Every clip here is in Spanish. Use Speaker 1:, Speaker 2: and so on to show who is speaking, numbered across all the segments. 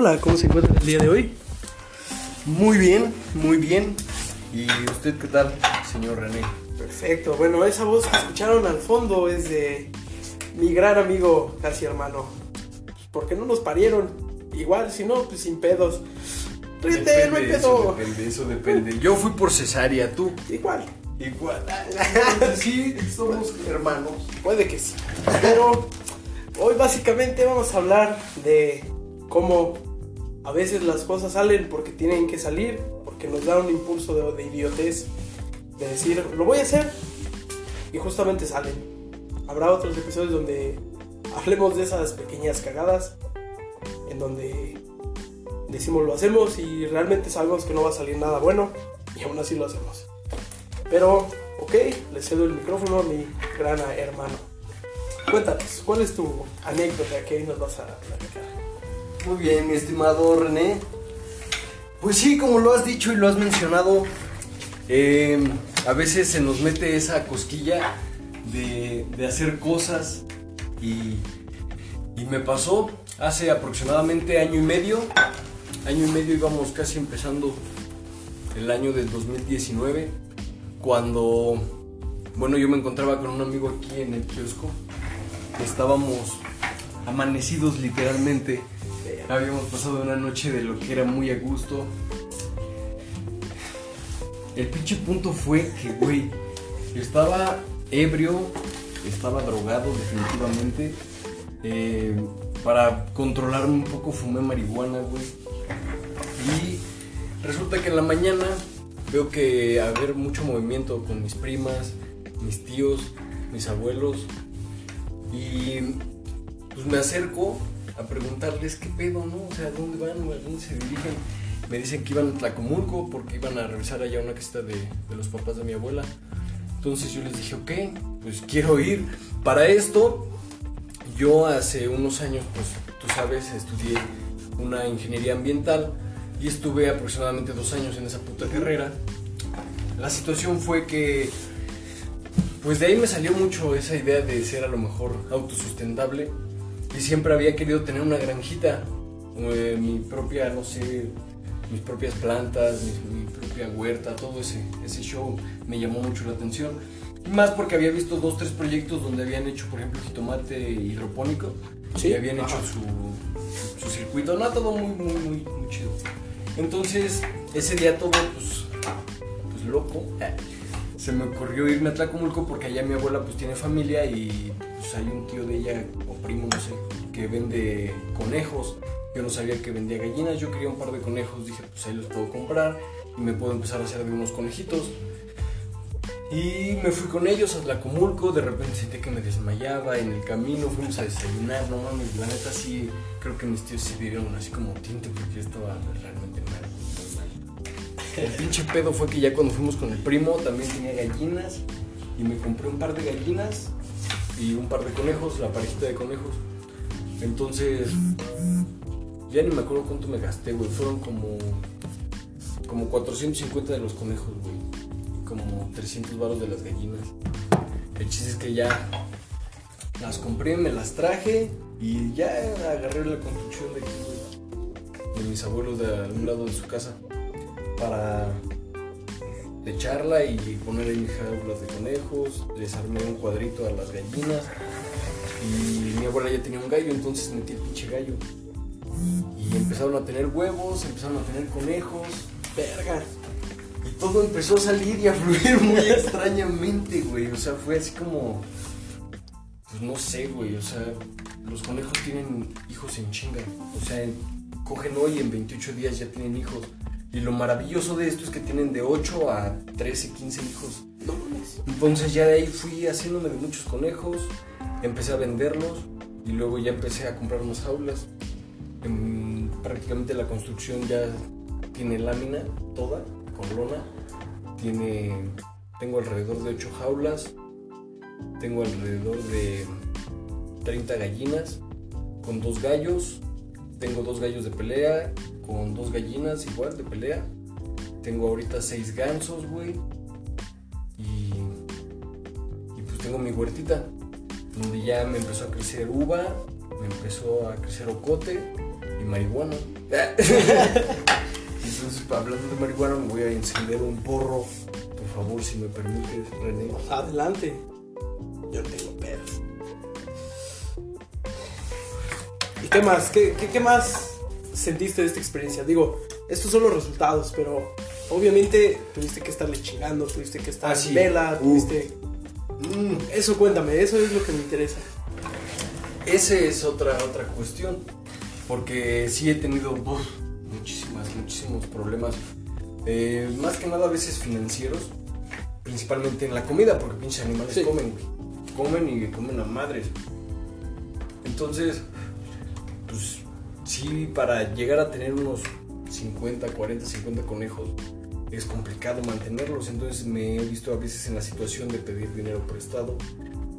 Speaker 1: Hola, ¿cómo se encuentra el día de hoy?
Speaker 2: Muy bien, muy bien. ¿Y usted qué tal, señor René?
Speaker 1: Perfecto, bueno, esa voz que escucharon al fondo es de mi gran amigo, casi hermano. Porque no nos parieron. Igual, si no, pues sin pedos. Ríete, no hay
Speaker 2: eso
Speaker 1: pedo.
Speaker 2: depende, eso depende. Yo fui por cesárea, tú.
Speaker 1: Igual,
Speaker 2: Igual. sí, somos hermanos.
Speaker 1: puede que sí. Pero hoy básicamente vamos a hablar de cómo a veces las cosas salen porque tienen que salir, porque nos da un impulso de, idiotez, de decir, lo voy a hacer, y justamente salen. Habrá otros episodios donde hablemos de esas pequeñas cagadas, en donde decimos lo hacemos y realmente sabemos que no va a salir nada bueno, y aún así lo hacemos. Pero, ok, le cedo el micrófono a mi gran hermano. Cuéntanos, ¿cuál es tu anécdota que hoy nos vas a platicar?
Speaker 2: Muy bien, mi estimado René. Pues sí, como lo has dicho y lo has mencionado, eh, a veces se nos mete esa cosquilla de, de hacer cosas y, y me pasó hace aproximadamente año y medio. Año y medio íbamos casi empezando el año del 2019 cuando, bueno, yo me encontraba con un amigo aquí en el kiosco. Estábamos amanecidos literalmente. Habíamos pasado una noche de lo que era muy a gusto. El pinche punto fue que, güey, estaba ebrio, estaba drogado definitivamente. Eh, para controlarme un poco fumé marihuana, güey. Y resulta que en la mañana veo que haber mucho movimiento con mis primas, mis tíos, mis abuelos. Y pues me acerco a preguntarles qué pedo, ¿no? O sea, ¿dónde van? ¿A dónde se dirigen? Me dicen que iban a Tlacomulco porque iban a revisar allá una casita de, de los papás de mi abuela. Entonces yo les dije, ok, pues quiero ir. Para esto, yo hace unos años, pues tú sabes, estudié una ingeniería ambiental y estuve aproximadamente dos años en esa puta carrera. La situación fue que, pues de ahí me salió mucho esa idea de ser a lo mejor autosustentable y siempre había querido tener una granjita, eh, mi propia, no sé, mis propias plantas, mi, mi propia huerta, todo ese, ese show me llamó mucho la atención. Más porque había visto dos, tres proyectos donde habían hecho, por ejemplo, jitomate hidropónico.
Speaker 1: Sí,
Speaker 2: Y habían hecho
Speaker 1: ajá.
Speaker 2: su, su circuito. No, todo muy, muy, muy, muy chido. Entonces, ese día todo, pues, pues loco. Se me ocurrió irme a Tlacomulco porque allá mi abuela pues tiene familia y pues hay un tío de ella, o primo, no sé, que vende conejos. Yo no sabía que vendía gallinas, yo quería un par de conejos, dije pues ahí los puedo comprar y me puedo empezar a hacer de unos conejitos. Y me fui con ellos a Tlacomulco, de repente sentí que me desmayaba en el camino, fuimos a desayunar, no mames, la neta sí, creo que mis tíos se dieron así como tinte porque yo estaba realmente mal, mal. El pinche pedo fue que ya cuando fuimos con el primo también tenía gallinas y me compré un par de gallinas y un par de conejos, la parejita de conejos. Entonces, ya ni me acuerdo cuánto me gasté, güey, fueron como, como 450 de los conejos, güey y como 300 baros de las gallinas. El chiste es que ya las compré, me las traje y ya agarré la construcción de aquí, güey, de mis abuelos de algún lado de su casa para echarla y poner ahí mis jaulas de conejos, les un cuadrito a las gallinas y mi abuela ya tenía un gallo, entonces metí el pinche gallo. Y empezaron a tener huevos, empezaron a tener conejos, verga. Y todo empezó a salir y a fluir muy extrañamente, güey. O sea, fue así como. Pues no sé, güey. O sea, los conejos tienen hijos en chinga. O sea, en- cogen hoy en 28 días ya tienen hijos. Y lo maravilloso de esto es que tienen de 8 a 13, 15 hijos.
Speaker 1: No mames.
Speaker 2: Entonces ya de ahí fui haciéndome de muchos conejos, empecé a venderlos y luego ya empecé a comprar unas jaulas. En- prácticamente la construcción ya tiene lámina toda, con lona. Tiene, tengo alrededor de 8 jaulas, tengo alrededor de 30 gallinas, con dos gallos, tengo dos gallos de pelea, con dos gallinas igual de pelea. Tengo ahorita 6 gansos, güey. Y, y pues tengo mi huertita, donde ya me empezó a crecer uva, me empezó a crecer ocote y marihuana. Entonces, hablando de marihuana, me voy a encender un porro. Por favor, si me permites, René.
Speaker 1: Adelante. Qué más? ¿Qué, qué, qué más sentiste de esta experiencia? Digo, estos son los resultados, pero obviamente tuviste que estarle chingando, tuviste que estar
Speaker 2: Ah, sí.
Speaker 1: en vela,
Speaker 2: Uh.
Speaker 1: tuviste...
Speaker 2: Mm,
Speaker 1: Eso cuéntame, eso es lo que me interesa.
Speaker 2: Ese es otra, otra cuestión. Porque sí he tenido uf, muchísimas, muchísimos problemas. Eh, más que nada a veces financieros. Principalmente en la comida, porque pinches animales
Speaker 1: Sí.
Speaker 2: comen, güey. Comen y comen a madres. Entonces, pues sí, para llegar a tener unos 50, 40, 50 conejos es complicado mantenerlos. Entonces me he visto a veces en la situación de pedir dinero prestado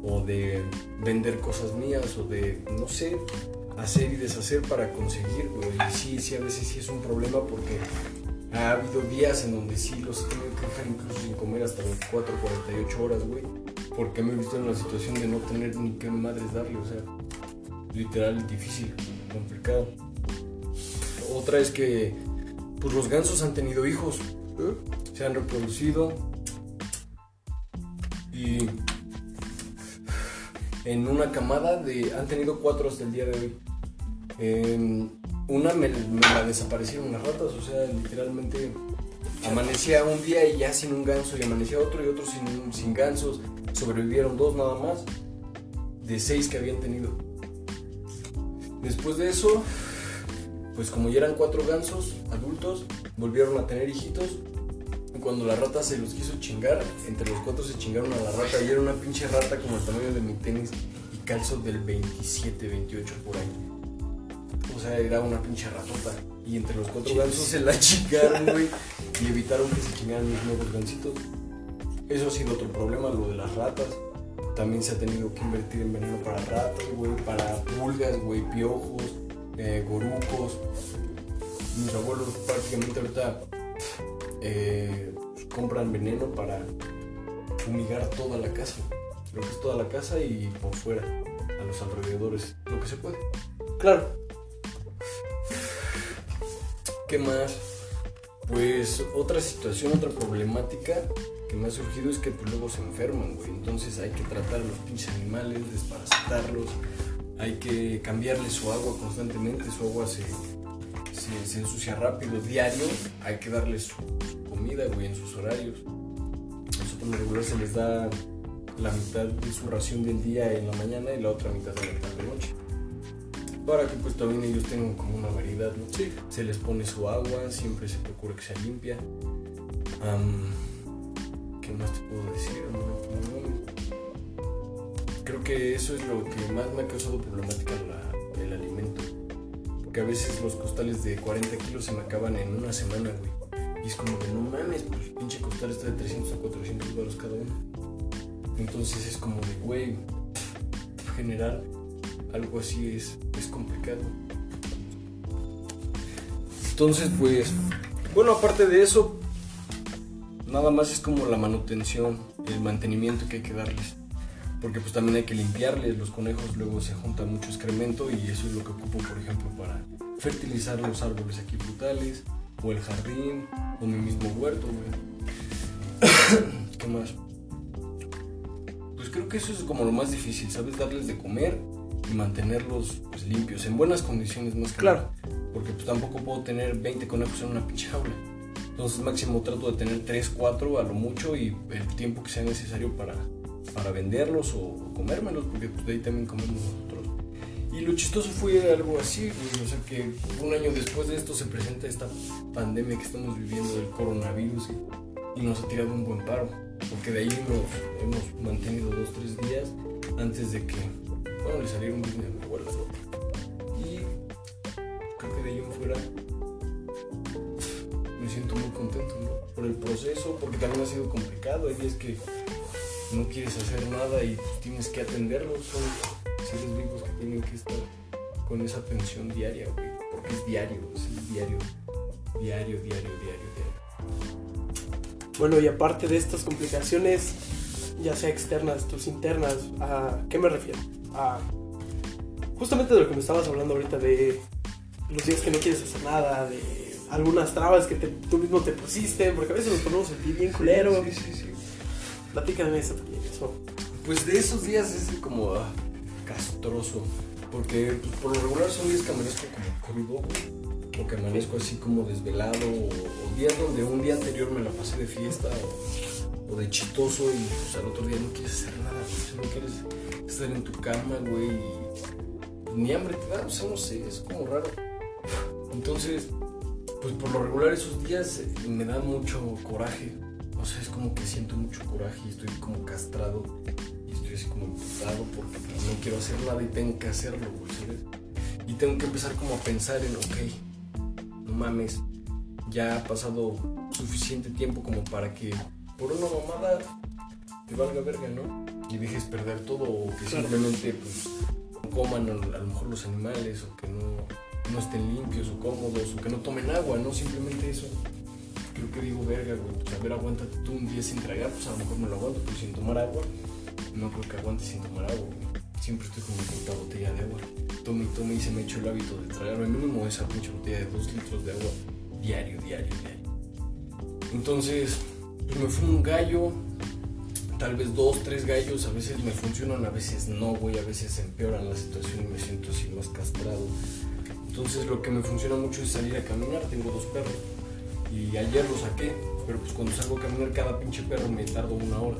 Speaker 2: o de vender cosas mías o de, no sé, hacer y deshacer para conseguir, güey. Y sí, sí, a veces sí es un problema porque ha habido días en donde sí los he tenido que dejar incluso sin comer hasta 24, 48 horas, güey. Porque me he visto en la situación de no tener ni qué madres darle, o sea, literal difícil, complicado. Otra es que, pues los gansos han tenido hijos,
Speaker 1: ¿Eh?
Speaker 2: se han reproducido y en una camada de han tenido cuatro hasta el día de hoy una me, me la desaparecieron las ratas o sea literalmente amanecía un día y ya sin un ganso y amanecía otro y otro sin, sin gansos sobrevivieron dos nada más de seis que habían tenido después de eso pues como ya eran cuatro gansos adultos volvieron a tener hijitos y cuando la rata se los quiso chingar, entre los cuatro se chingaron a la rata y era una pinche rata como el tamaño de mi tenis y calzo del 27, 28 por ahí. O sea, era una pinche ratota. Y entre los cuatro gansos se la chingaron, güey, y evitaron que se chingaran mis nuevos gancitos. Eso ha sido otro problema, lo de las ratas. También se ha tenido que invertir en veneno para ratas, güey, para pulgas, güey, piojos, eh, gorucos. Mis abuelos prácticamente ahorita eh, compran veneno para fumigar toda la casa. Lo que es toda la casa y por fuera, a los alrededores, lo que se puede.
Speaker 1: Claro.
Speaker 2: ¿Qué más? Pues otra situación, otra problemática que me ha surgido es que pues, luego se enferman, güey. Entonces hay que tratar a los pinches animales, desparasitarlos, hay que cambiarles su agua constantemente, su agua se, se, se ensucia rápido, diario, hay que darles su, comida, güey, en sus horarios. Nosotros por lo regular se les da la mitad de su ración del día en la mañana y la otra mitad de la tarde noche. Para que pues también ellos tengan como una variedad, ¿no?
Speaker 1: Sí.
Speaker 2: Se les pone su agua, siempre se procura que sea limpia. Am, ¿Qué más te puedo decir? Creo que eso es lo que más me ha causado problemática la- el alimento. Porque a veces los costales de 40 kilos se me acaban en una semana, güey. Y es como de no mames, pues pinche costal está de 300 a 400 dólares cada uno. Entonces es como de, güey, generar algo así es, es complicado. Entonces, pues, bueno, aparte de eso, nada más es como la manutención, el mantenimiento que hay que darles. Porque pues también hay que limpiarles, los conejos luego se junta mucho excremento y eso es lo que ocupo, por ejemplo, para fertilizar los árboles aquí frutales, o el jardín, o mi mismo huerto, güey. ¿Qué más? Pues creo que eso es como lo más difícil, ¿sabes? Darles de comer y mantenerlos pues, limpios, en buenas condiciones más que
Speaker 1: Claro.
Speaker 2: nada. Porque pues tampoco puedo tener 20 conejos en una pinche jaula. Entonces máximo trato de tener 3, 4 a lo mucho y el tiempo que sea necesario para, para venderlos o, o comérmelos, porque pues, de ahí también comemos nosotros. Y lo chistoso fue algo así, o sea que un año después de esto se presenta esta pandemia que estamos viviendo del coronavirus y, y nos ha tirado un buen paro, porque de ahí nos hemos mantenido dos, tres días antes de que, bueno, le saliera un business a mi abuela, ¿no? Y creo que de ahí en fuera siento muy contento, ¿no? Por el proceso, porque también ha sido complicado, hay días que no quieres hacer nada y tienes que atenderlos, son seres vivos que tienen que estar con esa atención diaria, güey, porque es diario, es diario, diario, diario, diario, diario.
Speaker 1: Bueno, y aparte de estas complicaciones, ya sea externas, tus internas, ¿a qué me refiero? A justamente de lo que me estabas hablando ahorita de los días que no quieres hacer nada, de algunas trabas que te- tú mismo te pusiste, porque a veces nos ponemos a sentir bien culero.
Speaker 2: Sí, sí, sí.
Speaker 1: Platícame eso también, eso.
Speaker 2: Pues de esos días es como ah, castroso. Porque pues, por lo regular son días que amanezco como crudo. O que amanezco así como desvelado. O, o días donde un día anterior me la pasé de fiesta o, o de chistoso y pues, al otro día no quieres hacer nada, no quieres estar en tu cama, güey. Y ni hambre te da, o sea, no sé, es como raro. Entonces, pues por lo regular esos días eh, me dan mucho coraje. O sea, es como que siento mucho coraje y estoy como castrado y estoy así como imputado porque pues, no quiero hacer nada y tengo que hacerlo, güey, ¿sabes? Y tengo que empezar como a pensar en, ok, no mames, ya ha pasado suficiente tiempo como para que por una mamada te valga verga, ¿no? Y dejes perder todo o que
Speaker 1: Claro.
Speaker 2: simplemente pues coman a a lo mejor los animales o que no, no estén limpios o cómodos o que no tomen agua, ¿no? Simplemente eso. Creo que digo, verga, güey, pues a ver, aguántate tú un día sin tragar, pues a lo mejor me lo aguanto, pero sin tomar agua, no creo que aguante sin tomar agua, güey. Siempre estoy con mi puta botella de agua. Tome y tome y se me hecho el hábito de tragarme mínimo esa pinche botella de 2 litros de agua diario, diario, diario. Entonces, pues me fue un gallo, tal vez dos, tres gallos, a veces me funcionan, a veces no, güey, a veces empeoran la situación y me siento así más castrado. Entonces lo que me funciona mucho es salir a caminar, tengo dos perros y ayer los saqué, pero pues cuando salgo a caminar cada pinche perro me tardo una hora.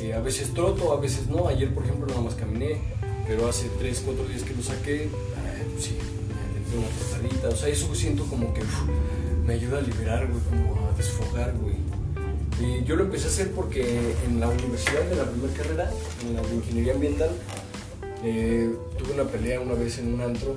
Speaker 2: Eh, a veces troto, a veces no, ayer por ejemplo nada más caminé, pero hace tres, cuatro días que lo saqué, pues sí, me una trotadita, o sea, eso siento como que me ayuda a liberar, güey, como a desfogar, güey. Y yo lo empecé a hacer porque en la universidad de la primera carrera, en la de ingeniería ambiental, eh, tuve una pelea una vez en un antro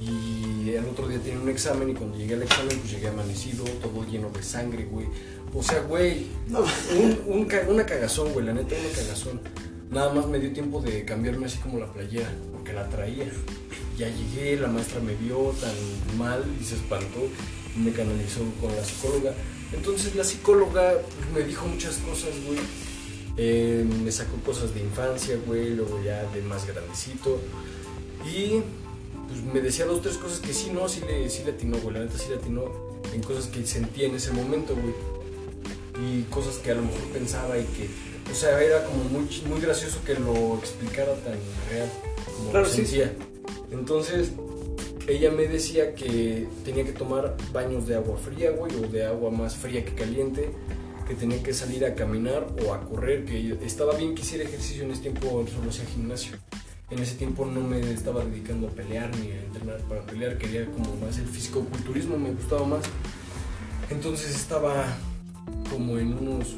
Speaker 2: y el otro día tenía un examen y cuando llegué al examen pues llegué amanecido, todo lleno de sangre, güey. O sea, güey,
Speaker 1: No,
Speaker 2: un, un ca- una cagazón, güey, la neta, una cagazón. Nada más me dio tiempo de cambiarme así como la playera, porque la traía. Ya llegué, la maestra me vio tan mal y se espantó y me canalizó con la psicóloga. Entonces la psicóloga me dijo muchas cosas, güey. Eh, me sacó cosas de infancia, güey, luego ya de más grandecito. Y pues me decía dos, tres cosas que sí, no, sí le, sí le atinó, güey. La neta sí le atinó en cosas que sentía en ese momento, güey y cosas que a lo mejor pensaba y que, o sea, era como muy, muy gracioso que lo explicara tan real como
Speaker 1: Claro,
Speaker 2: lo
Speaker 1: sí.
Speaker 2: sentía. Entonces, ella me decía que tenía que tomar baños de agua fría, güey, o de agua más fría que caliente, que tenía que salir a caminar o a correr, que estaba bien que hiciera ejercicio en ese tiempo, solo hacía gimnasio. En ese tiempo no me estaba dedicando a pelear ni a entrenar para pelear, quería como más el fisicoculturismo, me gustaba más. Entonces estaba como en unos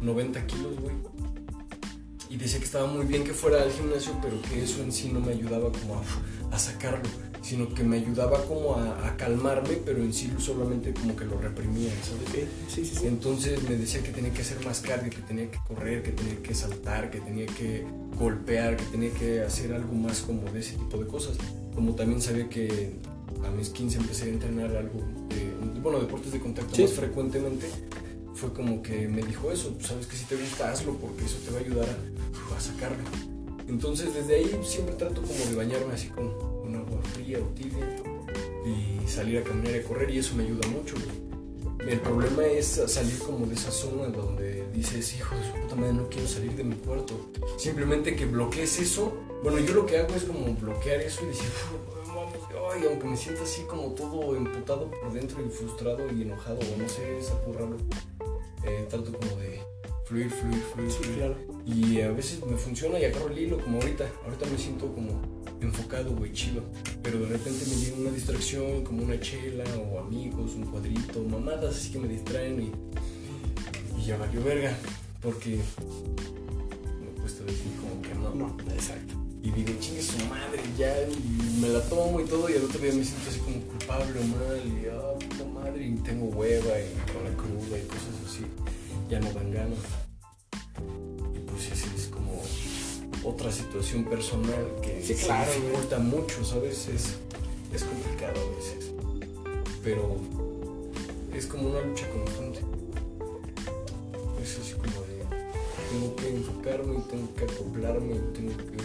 Speaker 2: 90 kilos, güey. Y decía que estaba muy bien que fuera al gimnasio, pero que eso en sí no me ayudaba como a, a sacarlo, sino que me ayudaba como a, a calmarme, pero en sí solamente como que lo reprimía, ¿sabes?
Speaker 1: ok, sí, sí, sí.
Speaker 2: Entonces me decía que tenía que hacer más cardio, que tenía que correr, que tenía que saltar, que tenía que golpear, que tenía que hacer algo más como de ese tipo de cosas. Como también sabía que a mis 15 empecé a entrenar algo, de, bueno, deportes de contacto más frecuentemente, fue como que me dijo eso, pues, sabes que si te gusta hazlo porque eso te va a ayudar a, a sacarlo. Entonces desde ahí siempre trato como de bañarme así con, tibia y salir a caminar y a correr y eso me ayuda mucho. El problema es salir como de esa zona donde dices, hijo de su puta madre, no quiero salir de mi cuarto. Simplemente que bloquees eso. Bueno, yo lo que hago es como bloquear eso y decir, "Uf, vamos, ay, aunque me sienta así como todo emputado por dentro y frustrado y enojado, o no sé, es algo raro. Eh, trato como de fluir, fluir, fluir,
Speaker 1: Sí,
Speaker 2: fluir.
Speaker 1: claro.
Speaker 2: Y a veces me funciona y agarro el hilo, como ahorita. Ahorita me siento como enfocado, güey, chido. Pero de repente me llega una distracción, como una chela o amigos, un cuadrito, mamadas así que me distraen y, y ya valió verga. Porque me cuesta decir como que no.
Speaker 1: No, exacto.
Speaker 2: Y digo, chingue su madre, ya. Y me la tomo y todo. Y al otro día me siento así como culpable o mal. Y ah, puta madre. Y tengo hueva y con la cruda y cosas así. Ya no dan ganas. Y pues esa es como otra situación personal que
Speaker 1: Sí,
Speaker 2: se
Speaker 1: claro,
Speaker 2: dificulta mucho, ¿sabes? Es, es complicado a veces. Pero es como una lucha constante. Es así como de tengo que enfocarme, tengo que acoplarme, tengo que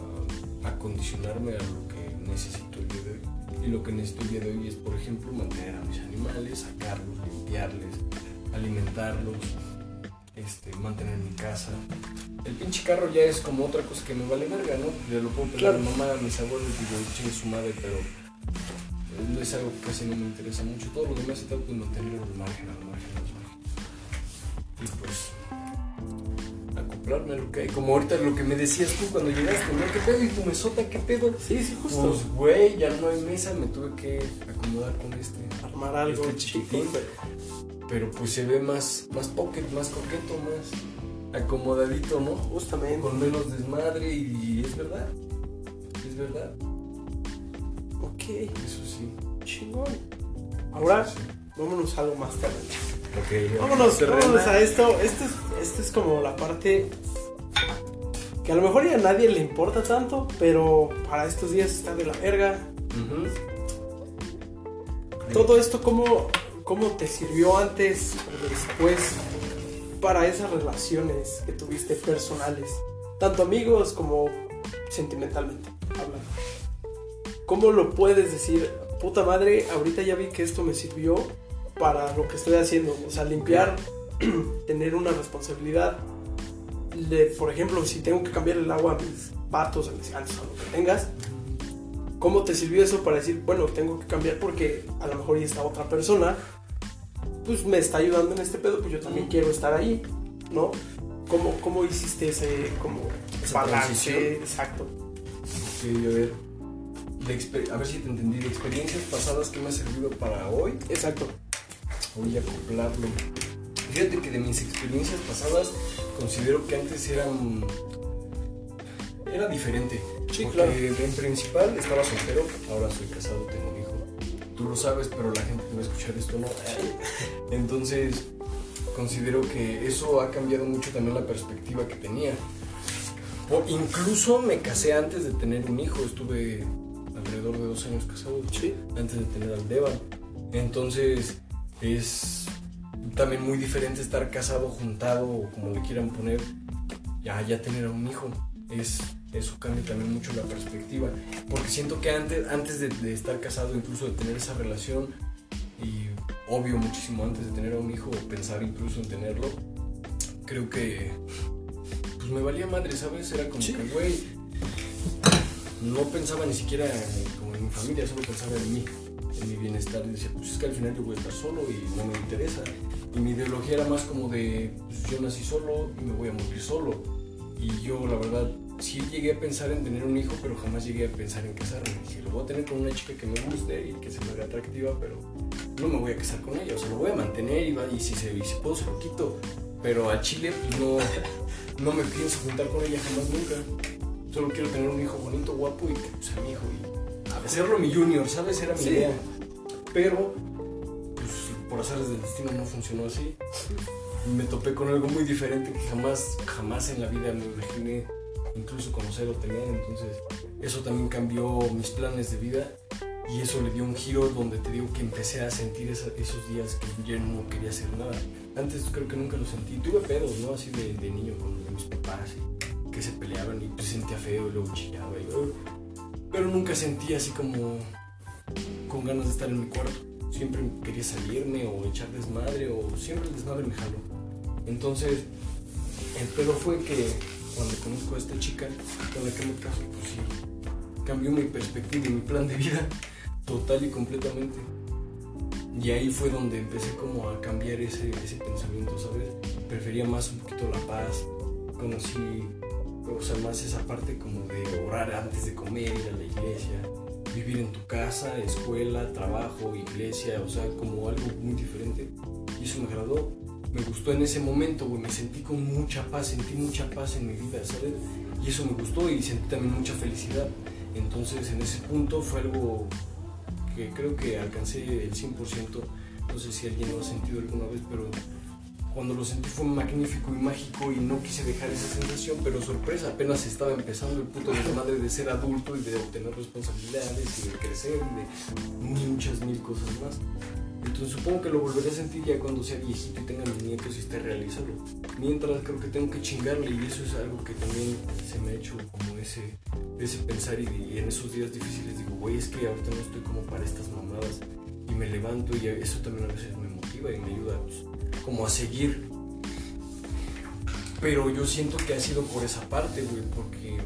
Speaker 2: ah, acondicionarme a lo que necesito el día de hoy. Y lo que necesito el día de hoy es, por ejemplo, mantener a mis animales, sacarlos, limpiarles, alimentarlos, este, mantener mi casa. El pinche carro ya es como otra cosa que me vale verga, ¿no? Le lo puedo pedir a mi mamá, a mis abuelos, digo, chingue su madre, pero no es algo que casi no me interesa mucho. Todo lo demás trata de mantenerlo al margen, al margen, al margen. Y pues, acoplarme a lo que hay. Como ahorita lo que me decías tú cuando llegaste, ¿no? ¿Qué pedo? ¿Y tu mesota? ¿Qué pedo?
Speaker 1: Sí, sí, justo.
Speaker 2: Pues, güey, ya no hay mesa, me tuve que acomodar con este.
Speaker 1: Armar algo
Speaker 2: Este chiquitín.
Speaker 1: Pero
Speaker 2: pues se ve más, más pocket, más coqueto, más acomodadito, ¿no?
Speaker 1: Justamente.
Speaker 2: Con menos desmadre y es verdad. Es verdad.
Speaker 1: Ok,
Speaker 2: Eso sí.
Speaker 1: chingón. Ahora,
Speaker 2: sí.
Speaker 1: vámonos a algo más tarde.
Speaker 2: Ok,
Speaker 1: Vámonos, a esto. Esto es, esto es como la parte que a lo mejor ya a nadie le importa tanto, pero para estos días está de la verga. Todo esto, ¿cómo, cómo te sirvió antes o después para esas relaciones que tuviste personales? Tanto amigos como sentimentalmente hablando. ¿Cómo lo puedes decir? Puta madre, ahorita ya vi que esto me sirvió para lo que estoy haciendo. O sea, limpiar, tener una responsabilidad. Por ejemplo, si tengo que cambiar el agua a mis patos, a mis gatos, a lo que tengas, ¿Cómo te sirvió eso para decir, bueno, tengo que cambiar porque a lo mejor ya esta otra persona, pues me está ayudando en este pedo, pues yo también
Speaker 2: Mm.
Speaker 1: quiero estar ahí, ¿no? ¿Cómo, cómo hiciste ese como
Speaker 2: Esa
Speaker 1: balance?
Speaker 2: transición.
Speaker 1: Exacto.
Speaker 2: Ok, a ver. De a ver si te entendí. De experiencias pasadas que me ha servido para hoy,
Speaker 1: Exacto.
Speaker 2: voy a acoplarlo. Fíjate que de mis experiencias pasadas considero que antes eran. Era diferente.
Speaker 1: Sí,
Speaker 2: porque
Speaker 1: claro.
Speaker 2: en principal estaba soltero, ahora soy casado, tengo un hijo. Tú lo sabes, pero la gente que va a escuchar esto no. Entonces, considero que eso ha cambiado mucho también la perspectiva que tenía. Incluso me casé antes de tener un hijo, estuve alrededor de dos años casado
Speaker 1: Sí.
Speaker 2: antes de tener al Devan. Entonces es también muy diferente estar casado, juntado o como le quieran poner, ya, ya tener a un hijo. Es, eso cambia también mucho la perspectiva. Porque siento que antes, antes de, de estar casado, incluso de tener esa relación, y obvio muchísimo antes de tener a un hijo o pensar incluso en tenerlo, creo que pues me valía madre, ¿sabes? Era como
Speaker 1: Sí.
Speaker 2: que, güey, no pensaba ni siquiera en- como en mi familia, solo pensaba en mí, en mi bienestar. Y decía, pues es que al final yo voy a estar solo y no me interesa. Y mi ideología era más como de, pues yo nací solo y me voy a morir solo. Y yo, la verdad, sí llegué a pensar en tener un hijo, pero jamás llegué a pensar en casarme. Dije, lo voy a tener con una chica que me guste y que se me haga atractiva, pero no me voy a casar con ella. O sea, lo voy a mantener y, va- y si, se, y si puedo se lo quito. Pero a Chile, pues no, no me pienso juntar con ella jamás nunca. Solo quiero tener un hijo bonito, guapo y que sea mi hijo. Y hacerlo mi junior, ¿sabes? Era mi
Speaker 1: Sí.
Speaker 2: idea. Pero, pues por azares del destino no funcionó así. Me topé con algo muy diferente que jamás, jamás en la vida me imaginé incluso conocer o tener. Entonces, eso también cambió mis planes de vida. Y eso le dio un giro donde te digo que empecé a sentir esos días que yo no quería hacer nada. Antes creo que nunca lo sentí. Tuve pedos, ¿no? Así de, niño con mis papás que se peleaban y pues sentía feo y luego chillaba. Y, pero nunca sentí así como con ganas de estar en mi cuarto. Siempre quería salirme o echar desmadre o siempre el desmadre me jaló. Entonces, el pedo fue que cuando conozco a esta chica con la que me caso, pues sí, cambió mi perspectiva y mi plan de vida total y completamente. Y ahí fue donde empecé como a cambiar ese, ese pensamiento, ¿sabes? Prefería más un poquito la paz, conocí, o sea, más esa parte como de orar antes de comer, ir a la iglesia, vivir en tu casa, escuela, trabajo, iglesia, o sea, como algo muy diferente. Y eso me agradó, me gustó en ese momento, güey, me sentí con mucha paz, sentí mucha paz en mi vida, ¿sabes? Y eso me gustó y sentí también mucha felicidad. Entonces, en ese punto fue algo que creo que alcancé el 100%. No sé si alguien lo ha sentido alguna vez, pero cuando lo sentí fue magnífico y mágico y no quise dejar esa sensación, pero sorpresa, apenas estaba empezando el puto desmadre de ser adulto y de obtener responsabilidades y de crecer y de muchas mil cosas más. Entonces supongo que lo volveré a sentir ya cuando sea viejito y tenga mis nietos y esté realizado. Mientras creo que tengo que chingarle y eso es algo que también se me ha hecho como ese, ese pensar y, en esos días difíciles digo, güey, es que ahorita no estoy como para estas mamadas y me levanto y eso también a veces me motiva y me ayuda pues, como a seguir. Pero yo siento que ha sido por esa parte, güey, porque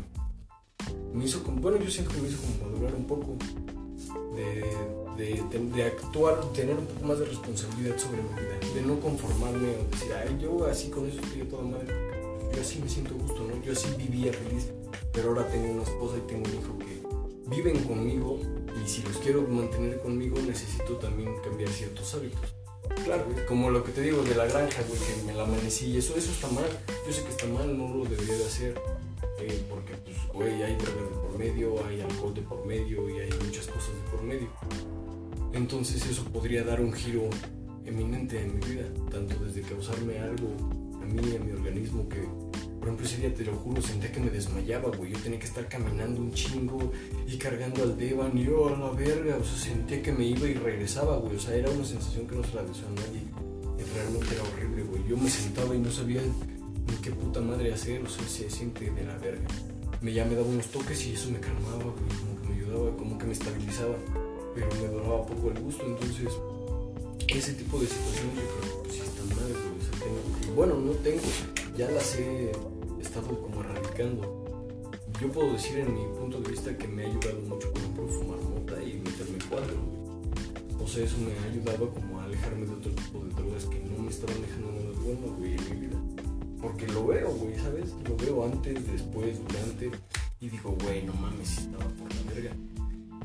Speaker 2: me hizo como, bueno, yo siento que me hizo como madurar un poco de, de, de- de actuar, tener un poco más de responsabilidad sobre mi vida, de no conformarme o decir, ay, yo así con eso estoy toda madre, yo así me siento gusto, ¿no? Yo así vivía feliz, pero ahora tengo una esposa y tengo un hijo que viven conmigo y si los quiero mantener conmigo necesito también cambiar ciertos hábitos. Claro, güey, como lo que te digo de la granja, güey, que me la amanecí y eso, eso está mal. Yo sé que está mal, no lo debería de hacer. eh, porque, pues, güey, hay drogas de por medio, hay alcohol de por medio y hay muchas cosas de por medio. Entonces eso podría dar un giro eminente en mi vida, tanto desde causarme algo a mí, a mi organismo, que, por ejemplo, ese día, te lo juro, sentía que me desmayaba, güey. Yo tenía que estar caminando un chingo y cargando al Devan y yo a la verga, o sea, sentía que me iba y regresaba, güey. O sea, era una sensación que no se la deseo a nadie. Realmente era horrible, güey. Yo me sentaba y no sabía ni qué puta madre hacer, o sea, se siente de la verga. Me, ya me daba unos toques y eso me calmaba, güey, como que me ayudaba, como que me estabilizaba, pero me duraba poco el gusto, entonces ese tipo de situaciones yo creo que pues, están mal, o sea, tengo bueno, no tengo, ya las he estado como erradicando. Yo puedo decir en mi punto de vista que me ha ayudado mucho, por ejemplo, fumar mota y meterme cuadro. O sea, eso me ha ayudado como a alejarme de otro tipo de drogas que no me estaban dejando nada bueno, güey, en mi vida. Porque lo veo, güey, ¿sabes? Lo veo antes, después, durante. Y digo, güey, no mames, estaba por la verga.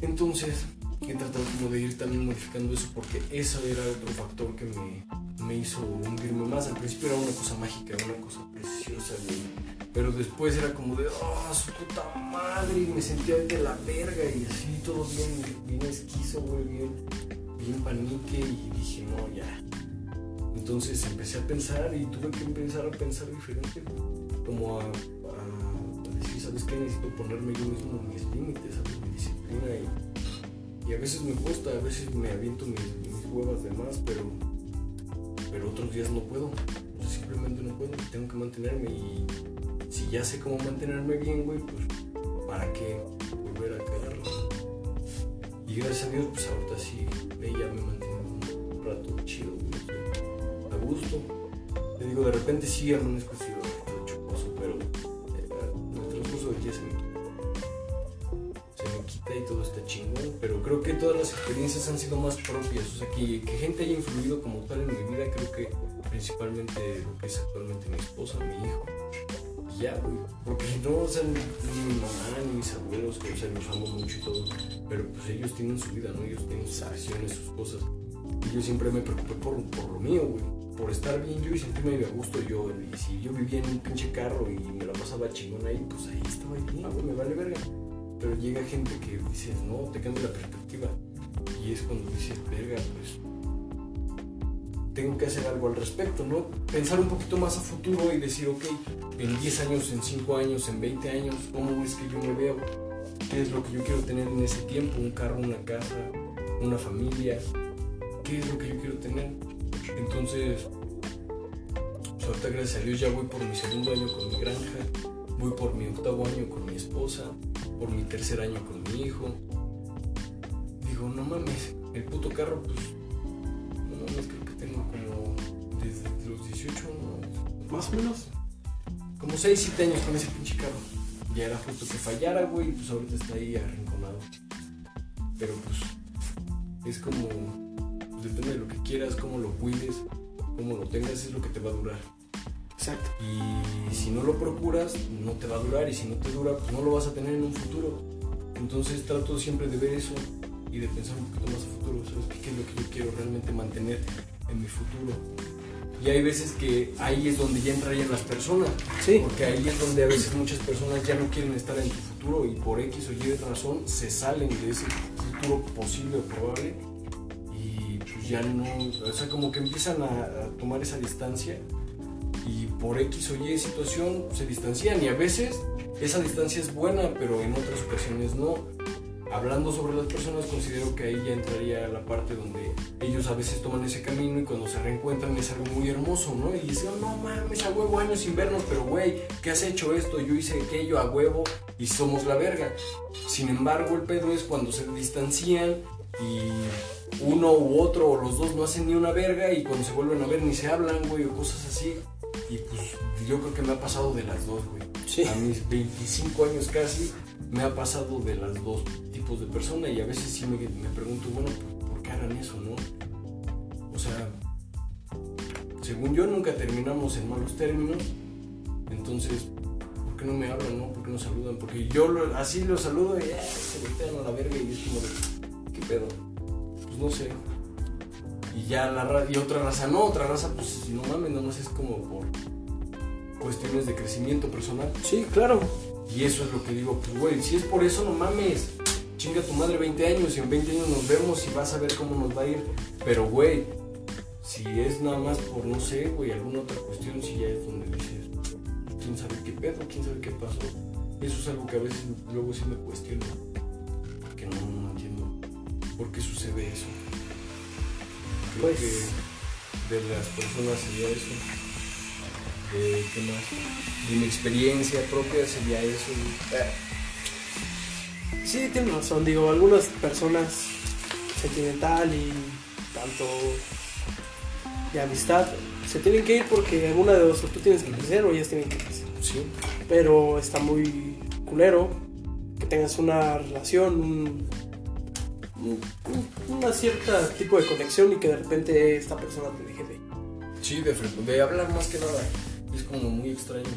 Speaker 2: Entonces, he tratado como de ir también modificando eso porque eso era otro factor que me, me hizo hundirme más. Al principio era una cosa mágica, una cosa preciosa, güey. Pero después era como de, oh, su puta madre, y me sentía de la verga y así, todo bien, bien esquizo, güey, bien, bien panique. Y dije, no, ya, entonces empecé a pensar y tuve que empezar a pensar diferente, como a, a- a decir, ¿sabes qué? Necesito ponerme yo mismo mis límites, ¿sabes? Mi disciplina y, y a veces me cuesta, a veces me aviento mis, huevas de más, pero, pero otros días no puedo, sea, simplemente no puedo, tengo que mantenerme y si ya sé cómo mantenerme bien, güey, pues ¿para qué volver a cagarla? Y gracias a Dios, pues ahorita sí, ya me mantengo un rato chido, güey, a gusto. Te digo, de repente sí amanezco sido más propias, o sea, que, que gente haya influido como tal en mi vida, creo que principalmente lo que es actualmente mi esposa, mi hijo. Y ya, güey, porque no, o sea, ni mi mamá, ni mis abuelos, que, o sea, los amo mucho y todo, pero pues ellos tienen su vida, ¿no? Ellos tienen sus acciones, sus cosas. Y yo siempre me preocupé por, por lo mío, güey. Por estar bien yo y sentirme a gusto yo. Y si yo vivía en un pinche carro y me la pasaba chingón ahí, pues ahí estaba bien, güey, me vale verga. Pero llega gente que dices, no, te cambia la perspectiva. Y es cuando dices, verga, pues tengo que hacer algo al respecto, ¿no? Pensar un poquito más a futuro y decir, ok, en 10 años, en 5 años, en 20 años, ¿cómo es que yo me veo? ¿Qué es lo que yo quiero tener en ese tiempo? ¿Un carro, una casa, una familia? ¿Qué es lo que yo quiero tener? Entonces, pues gracias a Dios ya voy por mi segundo año con mi granja, voy por mi octavo año con mi esposa, por mi tercer año con mi hijo. Mames, el puto carro, pues, no mames, creo que tengo como desde los 18, no,
Speaker 1: Más o menos.
Speaker 2: como 6, 7 años con ese pinche carro. Ya era justo que fallara, güey, y pues ahorita está ahí arrinconado. Pero pues es como, pues, depende de lo que quieras, cómo lo cuides, cómo lo tengas, es lo que te va a durar.
Speaker 1: Exacto.
Speaker 2: Y si no lo procuras, no te va a durar. Y si no te dura, pues no lo vas a tener en un futuro. Entonces trato siempre de ver eso y de pensar un poquito más a futuro. ¿Sabes qué es lo que yo quiero realmente mantener en mi futuro? Y hay veces que ahí es donde ya entrarían las personas.
Speaker 1: Sí.
Speaker 2: Porque ahí es donde a veces muchas personas ya no quieren estar en tu futuro y por X o Y razón se salen de ese futuro posible o probable y pues ya no, o sea, como que empiezan a, a tomar esa distancia y por X o Y situación se distancian y a veces esa distancia es buena, pero en otras ocasiones no. Hablando sobre las personas, considero que ahí ya entraría la parte donde ellos a veces toman ese camino y cuando se reencuentran es algo muy hermoso, ¿no? Y dicen, no mames, a huevo años sin vernos, pero güey, ¿qué has hecho esto? Yo hice aquello a huevo y somos la verga. Sin embargo, el pedo es cuando se distancian y uno u otro o los dos no hacen ni una verga y cuando se vuelven a ver ni se hablan, güey, o cosas así. Y pues yo creo que me ha pasado de las dos, güey. A mis 25 años casi me ha pasado de las dos tipos de personas y a veces sí me, pregunto, bueno, ¿por, qué harán eso, no? O sea, según yo nunca terminamos en malos términos, entonces, ¿por qué no me hablan, no? ¿Por qué no saludan? Porque yo así los saludo y ah, se voltean a la verga y es como de, ¿qué pedo? Pues no sé. Y ya la y otra raza no, otra raza, pues si no mames, nomás es como por cuestiones de crecimiento personal.
Speaker 1: Sí, claro.
Speaker 2: Y eso es lo que digo, pues güey, si es por eso no mames. Chinga tu madre 20 años y en 20 años nos vemos y vas a ver cómo nos va a ir. Pero güey, si es nada más por no sé, güey, alguna otra cuestión, si ya es donde dices, quién sabe qué pedo, quién sabe qué pasó. Eso es algo que a veces luego sí me cuestiono. Que no, no entiendo por qué sucede eso. Creo pues... que de las personas sería eso. ¿Qué más? De mi experiencia propia sería eso.
Speaker 1: Sí, tienes razón, digo, algunas personas sentimental y tanto de amistad se tienen que ir porque alguna de dos tú tienes que crecer o ellas tienen que crecer.
Speaker 2: Sí.
Speaker 1: Pero está muy culero que tengas una relación, un, una cierta tipo de conexión y que de repente esta persona te deje de...
Speaker 2: Sí, de, de hablar más que nada es como muy extraño.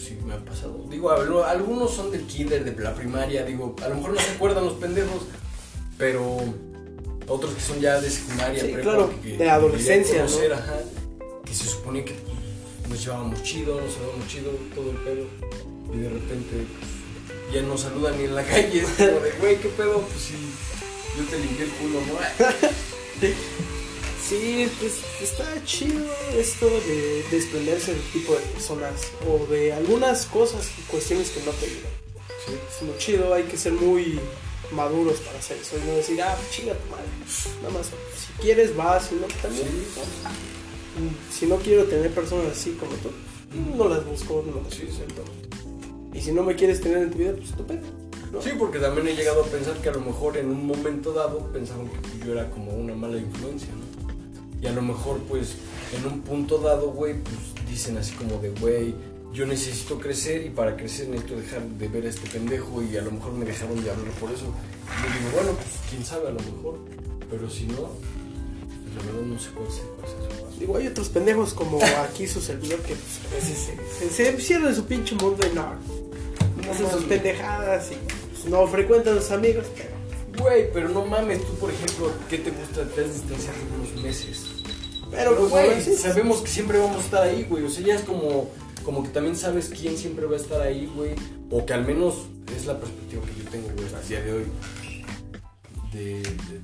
Speaker 2: Sí, me ha pasado. Digo, algunos son del kinder, de la primaria, digo, a lo mejor no se acuerdan los pendejos, pero otros que son ya de secundaria,
Speaker 1: sí, claro, de adolescencia,
Speaker 2: que se supone que nos llevábamos chido, nos llevábamos chido, todo el pedo, y de repente pues, ya no saludan ni en la calle, es como de, güey, ¿qué pedo? Pues sí, yo te limpié el culo, ¿no?
Speaker 1: Sí, pues está chido esto de desprenderse del tipo de personas o de algunas cosas y cuestiones que no te ayudan. Sí. Es muy chido, hay que ser muy maduros para hacer eso y no decir, ah, chinga tu madre. Nada más, si quieres vas, si no, también. Si no quiero tener personas así como tú, no las busco, no las sí, Y si no me quieres tener en tu vida, pues estupendo.
Speaker 2: Sí, porque también he llegado a pensar que a lo mejor en un momento dado pensaron que yo era como una mala influencia, ¿no? Y a lo mejor, pues, en un punto dado, güey, pues dicen así como de, güey, yo necesito crecer y para crecer necesito dejar de ver a este pendejo y a lo mejor me dejaron de hablar por eso. Y yo digo, bueno, pues quién sabe a lo mejor, pero si no, pues, la verdad no sé cuál es
Speaker 1: Digo, hay otros pendejos como aquí su servidor que pues, veces se, se, su pinche mundo y no, no hacen sus pendejadas y pues, no frecuentan a los amigos, pero
Speaker 2: Güey, pero no mames, tú por ejemplo, ¿qué te gusta? Te has distanciado unos meses.
Speaker 1: Pero, güey,
Speaker 2: sabemos que siempre vamos a estar ahí, güey. O sea, ya es como, como que también sabes quién siempre va a estar ahí, güey. O que al menos es la perspectiva que yo tengo, güey, a día de hoy. De,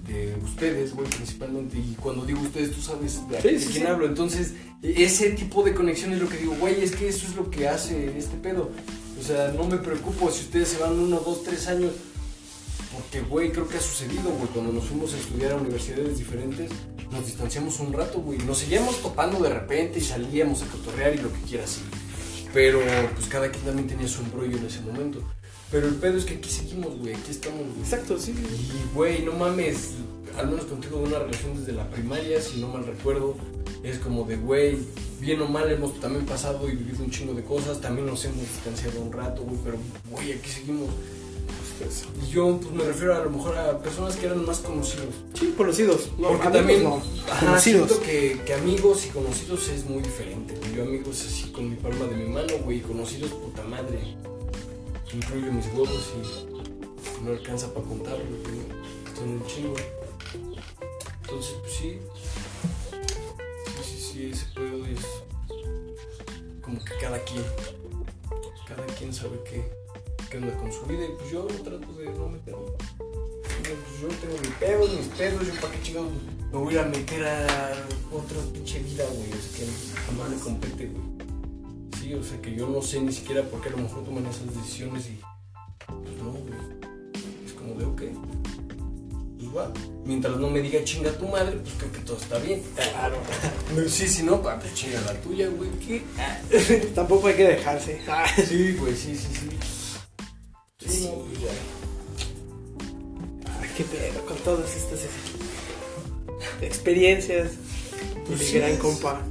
Speaker 2: de, ustedes, güey, principalmente. Y cuando digo ustedes, tú sabes de, quién hablo. Entonces, ese tipo de conexión es lo que digo, güey, es que eso es lo que hace este pedo. O sea, no me preocupo si ustedes se van uno, dos, tres años porque, güey, creo que ha sucedido, güey. Cuando nos fuimos a estudiar a universidades diferentes, nos distanciamos un rato, güey. Nos seguíamos topando de repente y salíamos a cotorrear y lo que quieras, sí. Pero, pues cada quien también tenía su embrollo en ese momento. Pero el pedo es que aquí seguimos, güey. Aquí estamos, güey.
Speaker 1: Exacto, sí.
Speaker 2: Y, güey, no mames. Al menos contigo una relación desde la primaria, si no mal recuerdo. Es como de, güey, bien o mal hemos también pasado y vivido un chingo de cosas. También nos hemos distanciado un rato, güey. Pero, güey, aquí seguimos y yo pues, me refiero a lo mejor a personas que eran más conocidos.
Speaker 1: Sí, conocidos.
Speaker 2: Porque también no. siento que, que, amigos y conocidos es muy diferente. Yo amigos así con mi palma de mi mano, güey, conocidos puta madre. Incluyo mis huevos y no alcanza para contarlo, Son un chingo. Entonces, pues sí. Sí, sí, sí, ese pedo es como que cada quien. Cada quien sabe qué qué onda con su vida y pues yo trato de no meterme. Pues yo tengo mis pedos, mis pedos, yo para qué chingados me voy a meter a otra pinche vida, güey. O sea, que jamás me compete, güey. Sí, o sea, que yo no sé ni siquiera por qué a lo mejor toman esas decisiones y pues no, güey. Es va. Mientras no me diga chinga tu madre, pues creo que todo está bien.
Speaker 1: Claro.
Speaker 2: Sí, si no, pues chinga la tuya, güey. ¿Qué?
Speaker 1: Tampoco hay que dejarse.
Speaker 2: Sí, güey, sí, sí. Sí,
Speaker 1: qué pedo con todas estas experiencias.
Speaker 2: Pues
Speaker 1: mi
Speaker 2: sí,
Speaker 1: gran
Speaker 2: es-
Speaker 1: compa.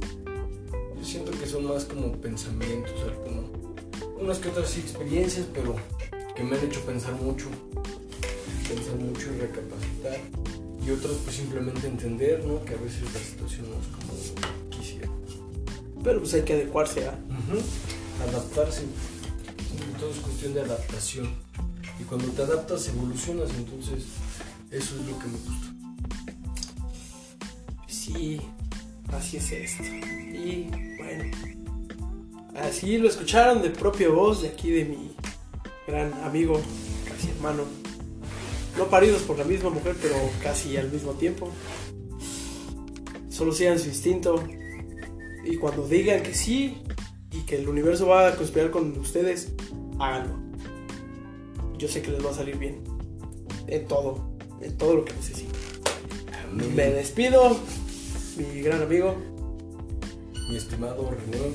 Speaker 2: Yo siento que son más como pensamientos. Unas que otras sí experiencias, pero que me han hecho pensar mucho. Pensar mucho y recapacitar. Y otras pues simplemente entender, ¿no? Que a veces la situación no es como quisiera.
Speaker 1: Pero pues hay que adecuarse a.
Speaker 2: Adaptarse. Todo es cuestión de adaptación. Y cuando te adaptas, evolucionas. Entonces, eso es lo que me gusta.
Speaker 1: Sí, así es esto. Y bueno, así lo escucharon de propia voz de aquí de mi gran amigo, casi hermano. No paridos por la misma mujer, pero casi al mismo tiempo. Solo sigan su instinto. Y cuando digan que sí y que el universo va a conspirar con ustedes, háganlo. Yo sé que les va a salir bien. En todo, en todo lo que necesiten. Me despido, mi gran amigo.
Speaker 2: Mi estimado René,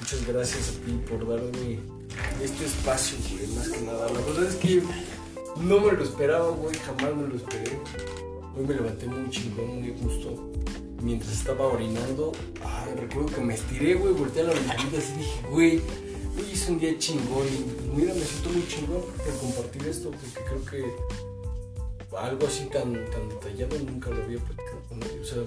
Speaker 2: muchas gracias a ti por darme este espacio, güey, más que nada. La verdad es que no me lo esperaba, güey, jamás me lo esperé. Hoy me levanté muy chingón, muy gusto. Mientras estaba orinando, recuerdo que me estiré, güey, volteé a la ventanita y dije, güey, hoy hice un día chingón mira, me siento muy chingón por compartir esto, porque creo que algo así tan, tan detallado nunca lo había platicado con nadie, o sea,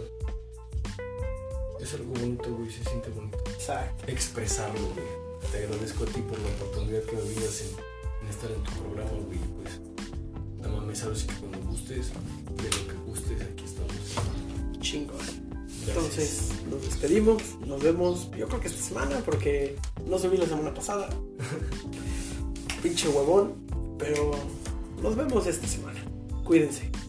Speaker 2: es algo bonito, güey, se siente bonito
Speaker 1: Exacto.
Speaker 2: expresarlo, güey. Te agradezco a ti por la oportunidad que me brindas en, en estar en tu programa, güey. Pues, no mames, sabes que cuando gustes, de lo que gustes, aquí estamos.
Speaker 1: Chingón. Entonces nos despedimos, nos vemos, yo creo que esta semana, porque no subí la semana pasada. Pinche huevón, pero nos vemos esta semana. Cuídense.